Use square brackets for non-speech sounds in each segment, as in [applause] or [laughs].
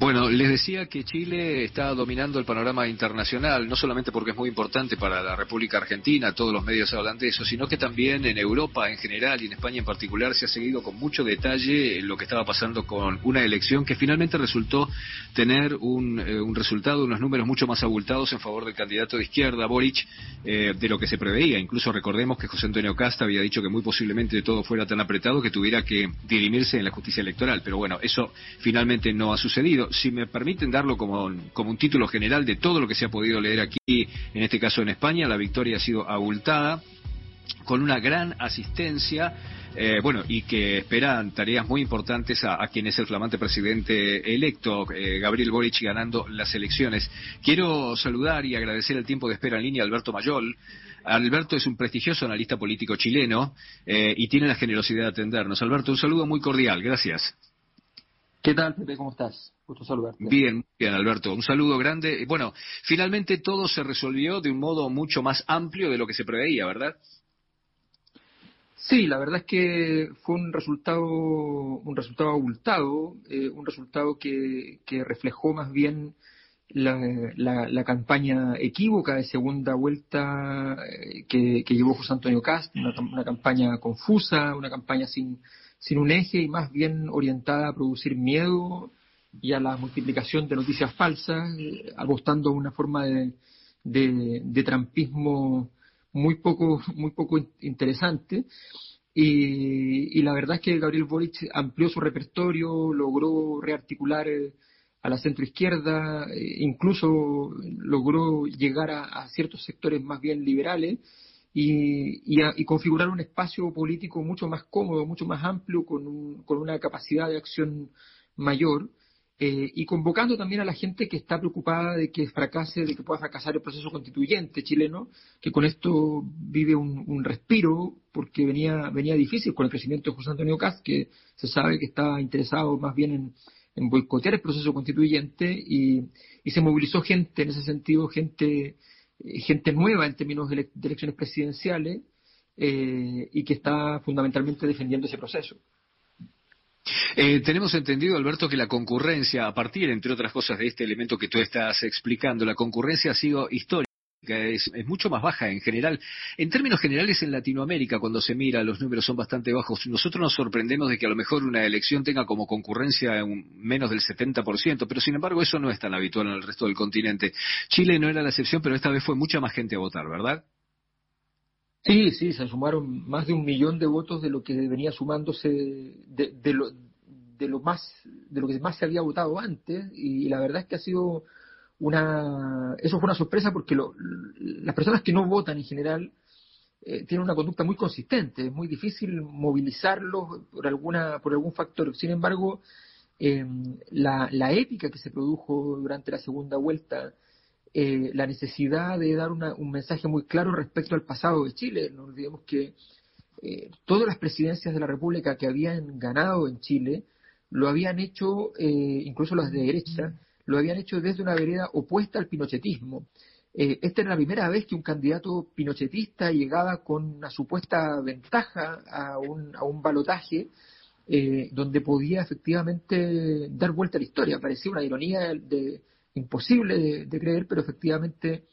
Bueno, les decía que Chile está dominando el panorama internacional, no solamente porque es muy importante para la República Argentina, todos los medios hablan de eso, sino que también en Europa en general y en España en particular se ha seguido con mucho detalle lo que estaba pasando con una elección que finalmente resultó tener un, eh, resultado, unos números mucho más abultados en favor del candidato de izquierda, Boric, eh, de lo que se preveía. Incluso recordemos que José Antonio Casta había dicho que muy posiblemente todo fuera tan apretado que tuviera que dirimirse en la justicia electoral. Pero bueno, eso finalmente no ha sucedido si me permiten darlo como, un título general de todo lo que se ha podido leer aquí, en este caso en España, la victoria ha sido abultada con una gran asistencia, eh, bueno, y que esperan tareas muy importantes a, quien es el flamante presidente electo, eh, Gabriel Boric, ganando las elecciones. Quiero saludar y agradecer el tiempo de espera en línea a Alberto Mayol. Alberto es un prestigioso analista político chileno eh, y tiene la generosidad de atendernos. Alberto, un saludo muy cordial. Gracias. ¿Qué tal, Pepe? ¿Cómo estás? Gusto saludarte. Bien, bien, Alberto. Un saludo grande. Bueno, finalmente todo se resolvió de un modo mucho más amplio de lo que se preveía, ¿verdad? Sí, la verdad es que fue un resultado, un resultado abultado, eh, un resultado que, que, reflejó más bien la, la, campaña equívoca de segunda vuelta eh, que, que, llevó José Antonio Cast, una campaña confusa, una campaña sin, sin un eje y más bien orientada a producir miedo y a la multiplicación de noticias falsas, eh, apostando a una forma de, de, trampismo muy poco, muy poco interesante. Y, la verdad es que Gabriel Boric amplió su repertorio, logró rearticular eh, a la centroizquierda, eh, incluso logró llegar a, ciertos sectores más bien liberales y, configurar un espacio político mucho más cómodo, mucho más amplio, con, con una capacidad de acción mayor. Eh, y convocando también a la gente que está preocupada de que fracase, de que pueda fracasar el proceso constituyente chileno, que con esto vive un, respiro, porque venía, venía difícil con el crecimiento de José Antonio Caz, que se sabe que estaba interesado más bien en, en boicotear el proceso constituyente y, se movilizó gente en ese sentido, gente eh, gente nueva en términos de, elecciones presidenciales eh, y que está fundamentalmente defendiendo ese proceso. Eh, tenemos entendido, Alberto, que la concurrencia, a partir, entre otras cosas, de este elemento que tú estás explicando, la concurrencia ha sido histórica es, mucho más baja en general. En términos generales, en Latinoamérica, cuando se mira, los números son bastante bajos. Nosotros nos sorprendemos de que a lo mejor una elección tenga como concurrencia un, menos del 70%, pero sin embargo eso no es tan habitual en el resto del continente. Chile no era la excepción, pero esta vez fue mucha más gente a votar, ¿verdad? Sí, sí, se sumaron más de un millón de votos de lo que venía sumándose de, lo, de lo más de lo que más se había votado antes y la verdad es que ha sido una, eso fue una sorpresa porque las personas que no votan en general eh, tienen una conducta muy consistente, es muy difícil movilizarlos por, alguna, por algún factor. Sin embargo, eh, la, la, épica que se produjo durante la segunda vuelta, eh, la necesidad de dar un mensaje muy claro respecto al pasado de Chile. No olvidemos que todas las presidencias de la República que habían ganado en Chile lo habían hecho, incluso las de derecha, lo habían hecho desde una vereda opuesta al pinochetismo. Eh, esta era la primera vez que un candidato pinochetista llegaba con una supuesta ventaja a un, a un balotaje eh, donde podía efectivamente dar vuelta a la historia. Parecía una ironía de, imposible de, creer, pero efectivamente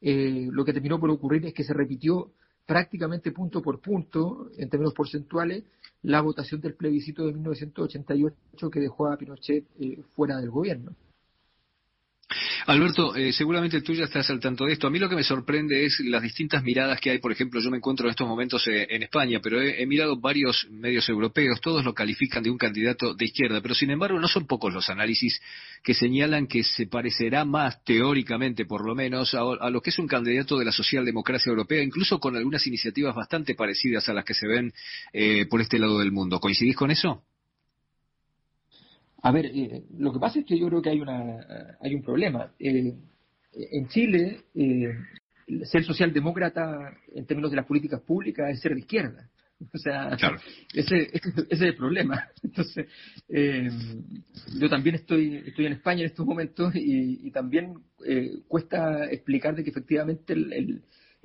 eh, lo que terminó por ocurrir es que se repitió prácticamente punto por punto, en términos porcentuales, la votación del plebiscito de 1988 que dejó a Pinochet fuera del gobierno. Alberto, eh, seguramente tú ya estás al tanto de esto. A mí lo que me sorprende es las distintas miradas que hay. Por ejemplo, yo me encuentro en estos momentos eh, en España, pero he, mirado varios medios europeos, todos lo califican de un candidato de izquierda, pero sin embargo no son pocos los análisis que señalan que se parecerá más teóricamente, por lo menos, a, lo que es un candidato de la socialdemocracia europea, incluso con algunas iniciativas bastante parecidas a las que se ven eh, por este lado del mundo. ¿Coincidís con eso? A ver, eh, lo que pasa es que yo creo que hay, una, hay un problema. Eh, en Chile, eh, ser socialdemócrata en términos de las políticas públicas es ser de izquierda. O sea, [laughs] ese, es el problema. [laughs] Entonces, eh, yo también estoy, estoy en España en estos momentos y, también eh, cuesta explicar de que efectivamente el, el,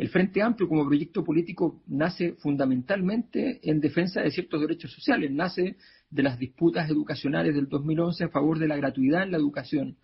Frente Amplio como proyecto político nace fundamentalmente en defensa de ciertos derechos sociales, nace de las disputas educacionales del 2011 a favor de la gratuidad en la educación.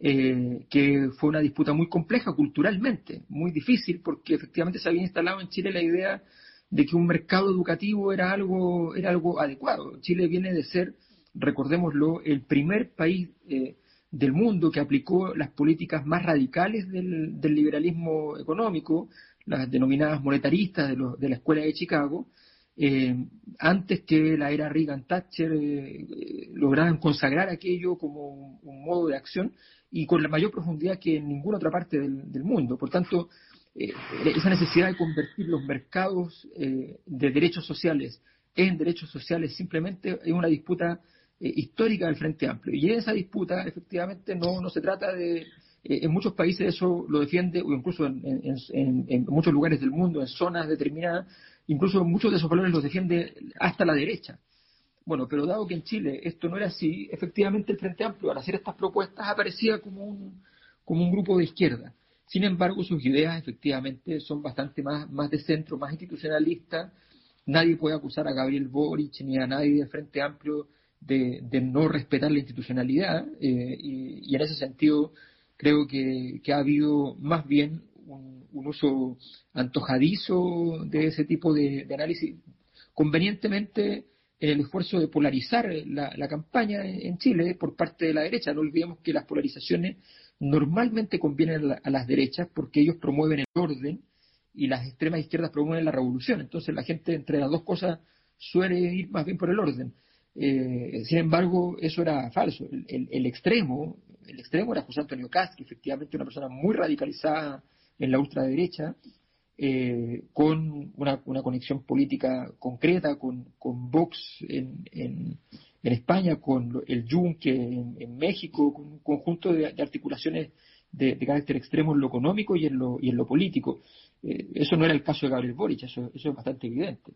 Eh, que fue una disputa muy compleja culturalmente, muy difícil, porque efectivamente se había instalado en Chile la idea de que un mercado educativo era algo, era algo adecuado. Chile viene de ser, recordémoslo, el primer país eh, del mundo que aplicó las políticas más radicales del, liberalismo económico, las denominadas monetaristas de, la Escuela de Chicago, eh, antes que la era Reagan-Thatcher eh, lograran consagrar aquello como un, modo de acción y con la mayor profundidad que en ninguna otra parte del mundo. Por tanto, eh, esa necesidad de convertir los mercados eh, de derechos sociales en derechos sociales simplemente es una disputa eh, histórica del Frente Amplio. Y en esa disputa, efectivamente, no, no se trata de... en muchos países eso lo defiende, o incluso en, en, muchos lugares del mundo, en zonas determinadas, incluso muchos de esos valores los defiende hasta la derecha. Bueno, pero dado que en Chile esto no era así, efectivamente el Frente Amplio al hacer estas propuestas aparecía como un, como un grupo de izquierda. Sin embargo, sus ideas efectivamente son bastante más, más de centro, más institucionalistas. Nadie puede acusar a Gabriel Boric ni a nadie del Frente Amplio de, no respetar la institucionalidad eh, y, en ese sentido creo que, ha habido más bien un, uso antojadizo de ese tipo de, análisis, convenientemente en el esfuerzo de polarizar la, campaña en Chile por parte de la derecha. No olvidemos que las polarizaciones normalmente convienen a las derechas porque ellos promueven el orden y las extremas izquierdas promueven la revolución. Entonces la gente entre las dos cosas suele ir más bien por el orden. Eh, sin embargo, eso era falso. El, extremo, el extremo era José Antonio Cast, que efectivamente una persona muy radicalizada en la ultraderecha, eh, con una, conexión política concreta con, con Vox en, en España, con el Yunque en, México, con un conjunto de, articulaciones de, carácter extremo en lo económico y en lo, y en lo político. Eh, eso no era el caso de Gabriel Boric, eso, eso es bastante evidente.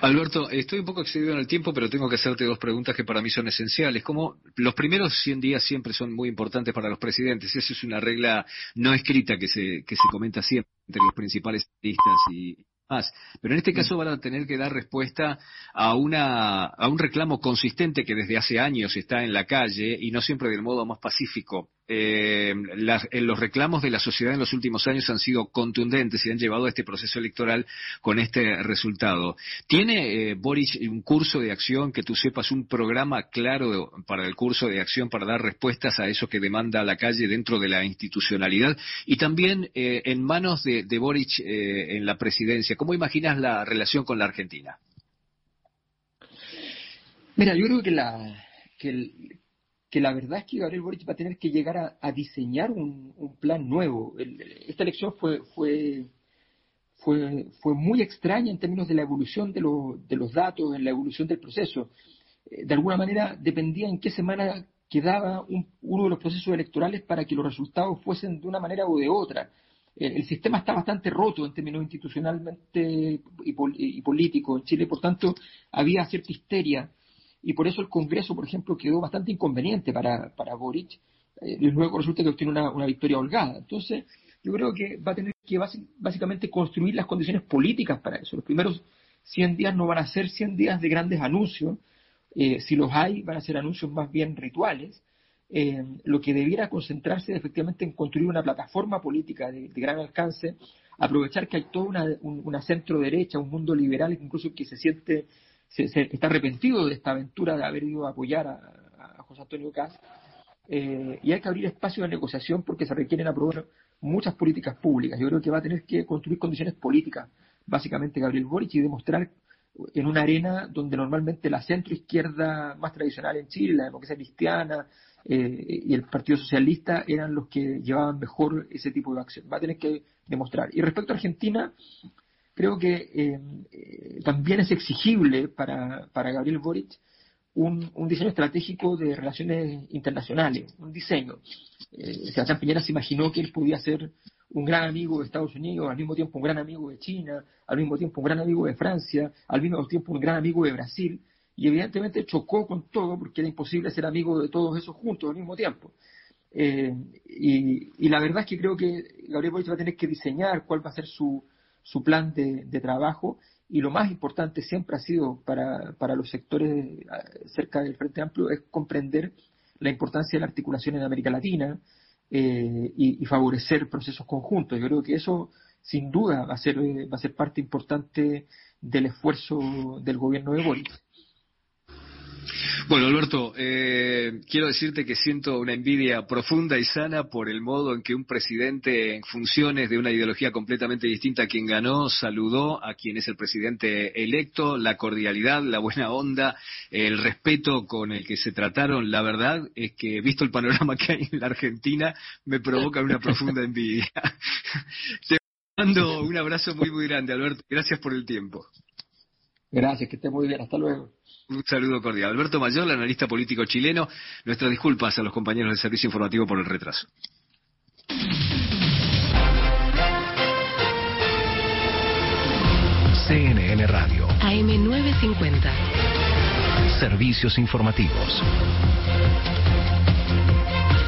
Alberto, estoy un poco excedido en el tiempo, pero tengo que hacerte dos preguntas que para mí son esenciales. Como los primeros 100 días siempre son muy importantes para los presidentes, esa es una regla no escrita que se, que se comenta siempre entre los principales listas y, más. Pero en este caso van a tener que dar respuesta a, una, a un reclamo consistente que desde hace años está en la calle y no siempre del modo más pacífico eh, los reclamos de la sociedad en los últimos años han sido contundentes y han llevado a este proceso electoral con este resultado. ¿Tiene eh, Boris un curso de acción que tú sepas, un programa claro para el curso de acción para dar respuestas a eso que demanda la calle dentro de la institucionalidad? Y también eh, en manos de, de Boric eh, en la presidencia, ¿cómo imaginas la relación con la Argentina? Mira, yo creo que la, que que la verdad es que Gabriel Boric va a tener que llegar a, diseñar un, plan nuevo. esta elección fue, fue, fue, fue, muy extraña en términos de la evolución de, de los datos, en la evolución del proceso. Eh, de alguna manera dependía en qué semana quedaba uno de los procesos electorales para que los resultados fuesen de una manera o de otra. El, sistema está bastante roto en términos institucionalmente y, y político en Chile, por tanto, había cierta histeria y por eso el Congreso, por ejemplo, quedó bastante inconveniente para, para Boric, eh, y luego resulta que obtiene una, victoria holgada. Entonces, yo creo que va a tener que básicamente construir las condiciones políticas para eso. Los primeros 100 días no van a ser 100 días de grandes anuncios, eh, si los hay, van a ser anuncios más bien rituales. Eh, lo que debiera concentrarse efectivamente en construir una plataforma política de, gran alcance, aprovechar que hay toda una, una centro derecha, un mundo liberal incluso que se siente se, está arrepentido de esta aventura de haber ido a apoyar a, José Antonio Caz. Eh, y hay que abrir espacio de negociación porque se requieren aprobar muchas políticas públicas. Yo creo que va a tener que construir condiciones políticas, básicamente Gabriel Boric, y demostrar en una arena donde normalmente la centro izquierda más tradicional en Chile, la democracia cristiana eh, y el Partido Socialista eran los que llevaban mejor ese tipo de acción. Va a tener que demostrar. Y respecto a Argentina, creo que eh, eh, también es exigible para, para Gabriel Boric un, diseño estratégico de relaciones internacionales, un diseño. Eh, Sebastián Piñera se imaginó que él podía ser un gran amigo de Estados Unidos, al mismo tiempo un gran amigo de China, al mismo tiempo un gran amigo de Francia, al mismo tiempo un gran amigo de Brasil, y evidentemente chocó con todo porque era imposible ser amigo de todos esos juntos al mismo tiempo. Eh, y, la verdad es que creo que Gabriel Boric va a tener que diseñar cuál va a ser su, su plan de, trabajo y lo más importante siempre ha sido para, para los sectores eh, cerca del Frente Amplio es comprender la importancia de la articulación en América Latina, eh, y, favorecer procesos conjuntos. Yo creo que eso, sin duda, va a ser, va a ser parte importante del esfuerzo del gobierno de Boris. Bueno, Alberto, eh, quiero decirte que siento una envidia profunda y sana por el modo en que un presidente en funciones de una ideología completamente distinta a quien ganó saludó a quien es el presidente electo, la cordialidad, la buena onda, el respeto con el que se trataron. La verdad es que, visto el panorama que hay en la Argentina, me provoca una profunda envidia. [laughs] Te mando un abrazo muy, muy grande, Alberto. Gracias por el tiempo. Gracias, que esté muy bien. Hasta luego. Un saludo cordial. Alberto Mayor, analista político chileno. Nuestras disculpas a los compañeros del Servicio Informativo por el retraso. CNN Radio. AM950. Servicios informativos.